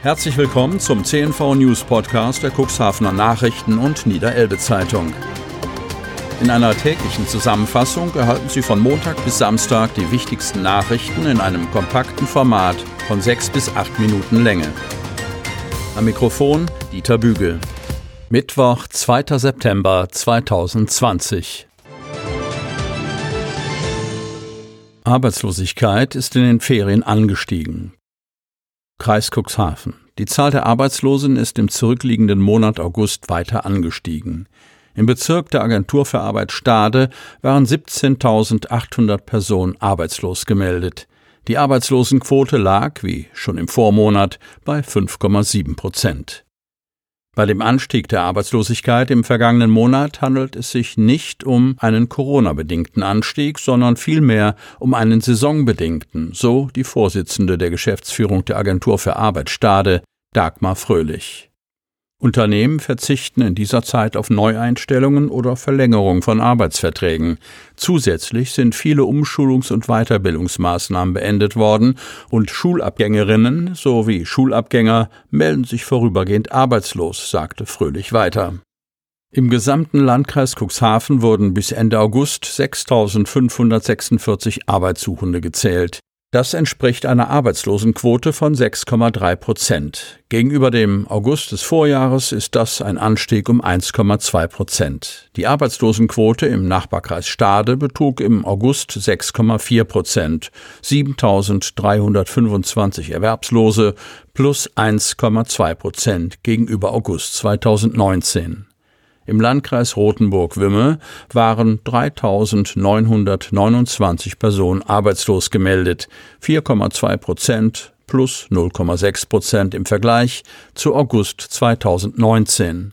Herzlich willkommen zum CNV News Podcast der Cuxhavener Nachrichten und Niederelbe Zeitung. In einer täglichen Zusammenfassung erhalten Sie von Montag bis Samstag die wichtigsten Nachrichten in einem kompakten Format von sechs bis acht Minuten Länge. Am Mikrofon Dieter Bügel. Mittwoch, 2. September 2020. Arbeitslosigkeit ist in den Ferien angestiegen. Kreis Cuxhaven. Die Zahl der Arbeitslosen ist im zurückliegenden Monat August weiter angestiegen. Im Bezirk der Agentur für Arbeit Stade waren 17.800 Personen arbeitslos gemeldet. Die Arbeitslosenquote lag, wie schon im Vormonat, bei 5,7 Prozent. Bei dem Anstieg der Arbeitslosigkeit im vergangenen Monat handelt es sich nicht um einen Corona-bedingten Anstieg, sondern vielmehr um einen saisonbedingten, so die Vorsitzende der Geschäftsführung der Agentur für Arbeit Stade, Dagmar Fröhlich. Unternehmen verzichten in dieser Zeit auf Neueinstellungen oder Verlängerung von Arbeitsverträgen. Zusätzlich sind viele Umschulungs- und Weiterbildungsmaßnahmen beendet worden und Schulabgängerinnen sowie Schulabgänger melden sich vorübergehend arbeitslos, sagte Fröhlich weiter. Im gesamten Landkreis Cuxhaven wurden bis Ende August 6.546 Arbeitssuchende gezählt. Das entspricht einer Arbeitslosenquote von 6,3 Prozent. Gegenüber dem August des Vorjahres ist das ein Anstieg um 1,2 Prozent. Die Arbeitslosenquote im Nachbarkreis Stade betrug im August 6,4 Prozent, 7.325 Erwerbslose plus 1,2 Prozent gegenüber August 2019. Im Landkreis Rothenburg-Wümme waren 3.929 Personen arbeitslos gemeldet, 4,2 Prozent plus 0,6 Prozent im Vergleich zu August 2019.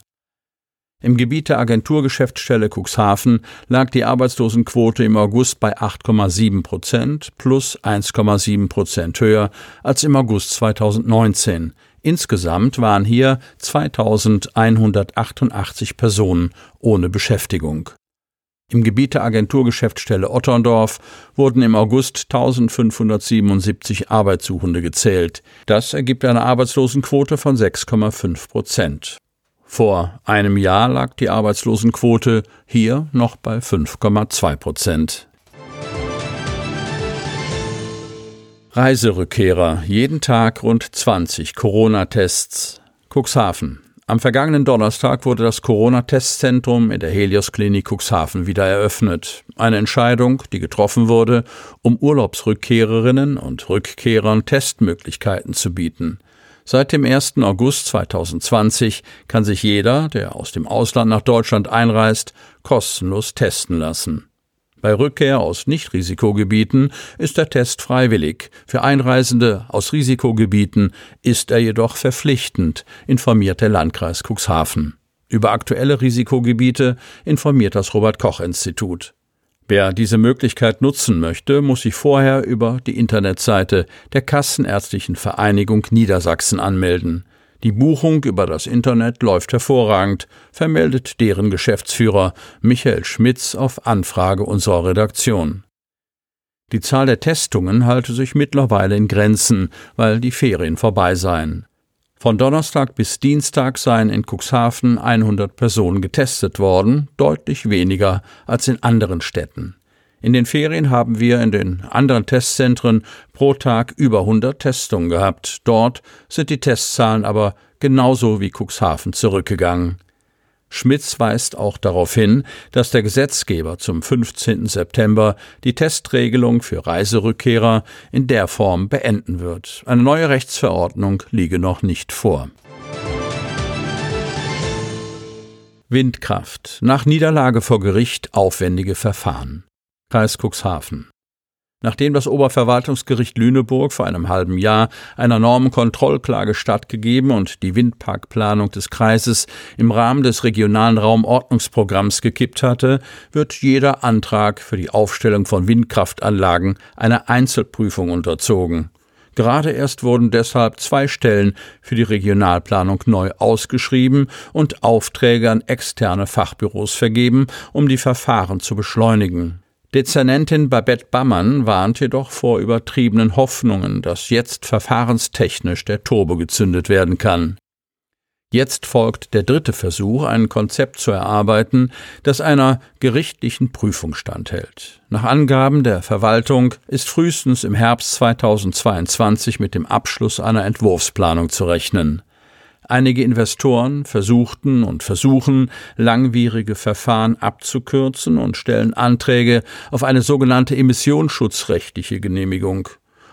Im Gebiet der Agenturgeschäftsstelle Cuxhaven lag die Arbeitslosenquote im August bei 8,7 Prozent plus 1,7 Prozent höher als im August 2019. Insgesamt waren hier 2188 Personen ohne Beschäftigung. Im Gebiet der Agenturgeschäftsstelle Otterndorf wurden im August 1577 Arbeitssuchende gezählt. Das ergibt eine Arbeitslosenquote von 6,5 Prozent. Vor einem Jahr lag die Arbeitslosenquote hier noch bei 5,2 Prozent. Reiserückkehrer, jeden Tag rund 20 Corona-Tests. Cuxhaven. Am vergangenen Donnerstag wurde das Corona-Testzentrum in der Helios Klinik Cuxhaven wieder eröffnet. Eine Entscheidung, die getroffen wurde, um Urlaubsrückkehrerinnen und Rückkehrern Testmöglichkeiten zu bieten. Seit dem 1. August 2020 kann sich jeder, der aus dem Ausland nach Deutschland einreist, kostenlos testen lassen. Bei Rückkehr aus Nichtrisikogebieten ist der Test freiwillig. Für Einreisende aus Risikogebieten ist er jedoch verpflichtend, informiert der Landkreis Cuxhaven. Über aktuelle Risikogebiete informiert das Robert Koch Institut. Wer diese Möglichkeit nutzen möchte, muss sich vorher über die Internetseite der Kassenärztlichen Vereinigung Niedersachsen anmelden. Die Buchung über das Internet läuft hervorragend, vermeldet deren Geschäftsführer Michael Schmitz auf Anfrage unserer Redaktion. Die Zahl der Testungen halte sich mittlerweile in Grenzen, weil die Ferien vorbei seien. Von Donnerstag bis Dienstag seien in Cuxhaven 100 Personen getestet worden, deutlich weniger als in anderen Städten. In den Ferien haben wir in den anderen Testzentren pro Tag über 100 Testungen gehabt. Dort sind die Testzahlen aber genauso wie Cuxhaven zurückgegangen. Schmitz weist auch darauf hin, dass der Gesetzgeber zum 15. September die Testregelung für Reiserückkehrer in der Form beenden wird. Eine neue Rechtsverordnung liege noch nicht vor. Windkraft. Nach Niederlage vor Gericht aufwendige Verfahren. Kreis Cuxhaven. Nachdem das Oberverwaltungsgericht Lüneburg vor einem halben Jahr einer Normenkontrollklage stattgegeben und die Windparkplanung des Kreises im Rahmen des regionalen Raumordnungsprogramms gekippt hatte, wird jeder Antrag für die Aufstellung von Windkraftanlagen einer Einzelprüfung unterzogen. Gerade erst wurden deshalb zwei Stellen für die Regionalplanung neu ausgeschrieben und Aufträge an externe Fachbüros vergeben, um die Verfahren zu beschleunigen. Dezernentin Babette Bammann warnt jedoch vor übertriebenen Hoffnungen, dass jetzt verfahrenstechnisch der Turbo gezündet werden kann. Jetzt folgt der dritte Versuch, ein Konzept zu erarbeiten, das einer gerichtlichen Prüfung standhält. Nach Angaben der Verwaltung ist frühestens im Herbst 2022 mit dem Abschluss einer Entwurfsplanung zu rechnen. Einige Investoren versuchten und versuchen, langwierige Verfahren abzukürzen und stellen Anträge auf eine sogenannte emissionsschutzrechtliche Genehmigung.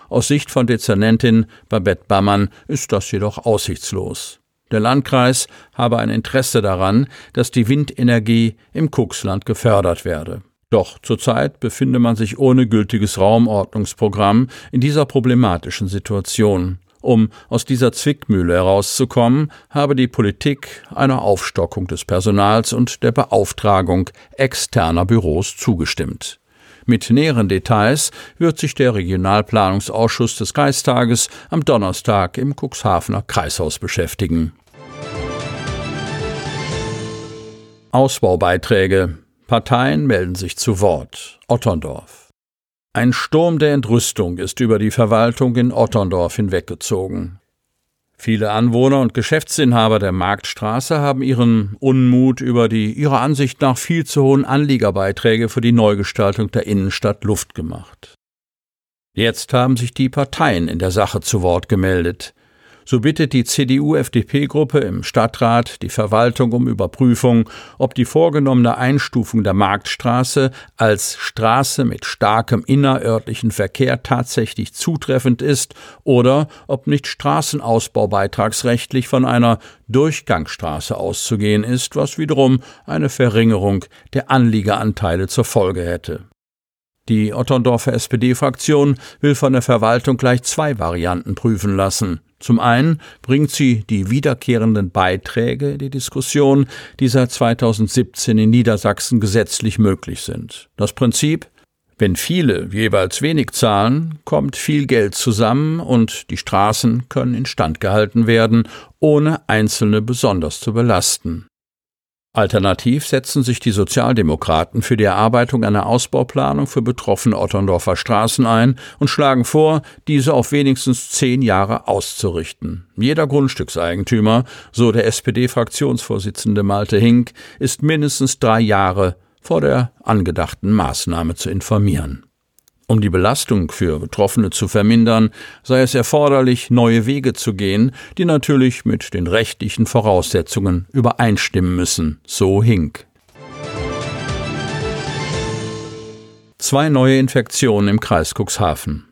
Aus Sicht von Dezernentin Babette Bammann ist das jedoch aussichtslos. Der Landkreis habe ein Interesse daran, dass die Windenergie im Kuxland gefördert werde. Doch zurzeit befinde man sich ohne gültiges Raumordnungsprogramm in dieser problematischen Situation. Um aus dieser Zwickmühle herauszukommen, habe die Politik einer Aufstockung des Personals und der Beauftragung externer Büros zugestimmt. Mit näheren Details wird sich der Regionalplanungsausschuss des Kreistages am Donnerstag im Cuxhavener Kreishaus beschäftigen. Ausbaubeiträge. Parteien melden sich zu Wort. Otterndorf. Ein Sturm der Entrüstung ist über die Verwaltung in Otterndorf hinweggezogen. Viele Anwohner und Geschäftsinhaber der Marktstraße haben ihren Unmut über die ihrer Ansicht nach viel zu hohen Anliegerbeiträge für die Neugestaltung der Innenstadt Luft gemacht. Jetzt haben sich die Parteien in der Sache zu Wort gemeldet. So bittet die CDU-FDP-Gruppe im Stadtrat die Verwaltung um Überprüfung, ob die vorgenommene Einstufung der Marktstraße als Straße mit starkem innerörtlichen Verkehr tatsächlich zutreffend ist oder ob nicht Straßenausbau beitragsrechtlich von einer Durchgangsstraße auszugehen ist, was wiederum eine Verringerung der Anliegeranteile zur Folge hätte. Die Otterndorfer SPD-Fraktion will von der Verwaltung gleich zwei Varianten prüfen lassen. Zum einen bringt sie die wiederkehrenden Beiträge in die Diskussion, die seit 2017 in Niedersachsen gesetzlich möglich sind. Das Prinzip wenn viele jeweils wenig zahlen, kommt viel Geld zusammen und die Straßen können instand gehalten werden, ohne Einzelne besonders zu belasten. Alternativ setzen sich die Sozialdemokraten für die Erarbeitung einer Ausbauplanung für betroffene Otterndorfer Straßen ein und schlagen vor, diese auf wenigstens zehn Jahre auszurichten. Jeder Grundstückseigentümer, so der SPD-Fraktionsvorsitzende Malte Hink, ist mindestens drei Jahre vor der angedachten Maßnahme zu informieren. Um die Belastung für Betroffene zu vermindern, sei es erforderlich, neue Wege zu gehen, die natürlich mit den rechtlichen Voraussetzungen übereinstimmen müssen, so Hink. Zwei neue Infektionen im Kreis Cuxhaven.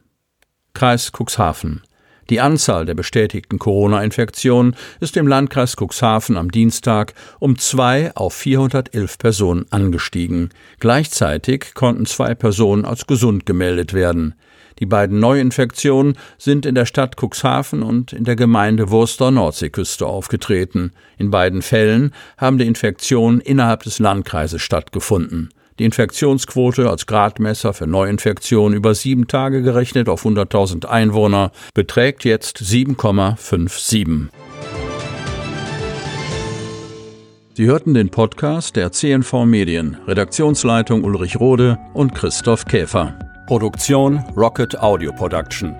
Kreis Cuxhaven. Die Anzahl der bestätigten Corona-Infektionen ist im Landkreis Cuxhaven am Dienstag um zwei auf 411 Personen angestiegen. Gleichzeitig konnten zwei Personen als gesund gemeldet werden. Die beiden Neuinfektionen sind in der Stadt Cuxhaven und in der Gemeinde Wurster Nordseeküste aufgetreten. In beiden Fällen haben die Infektionen innerhalb des Landkreises stattgefunden. Die Infektionsquote als Gradmesser für Neuinfektionen über sieben Tage gerechnet auf 100.000 Einwohner beträgt jetzt 7,57. Sie hörten den Podcast der CNV Medien, Redaktionsleitung Ulrich Rode und Christoph Käfer. Produktion Rocket Audio Production.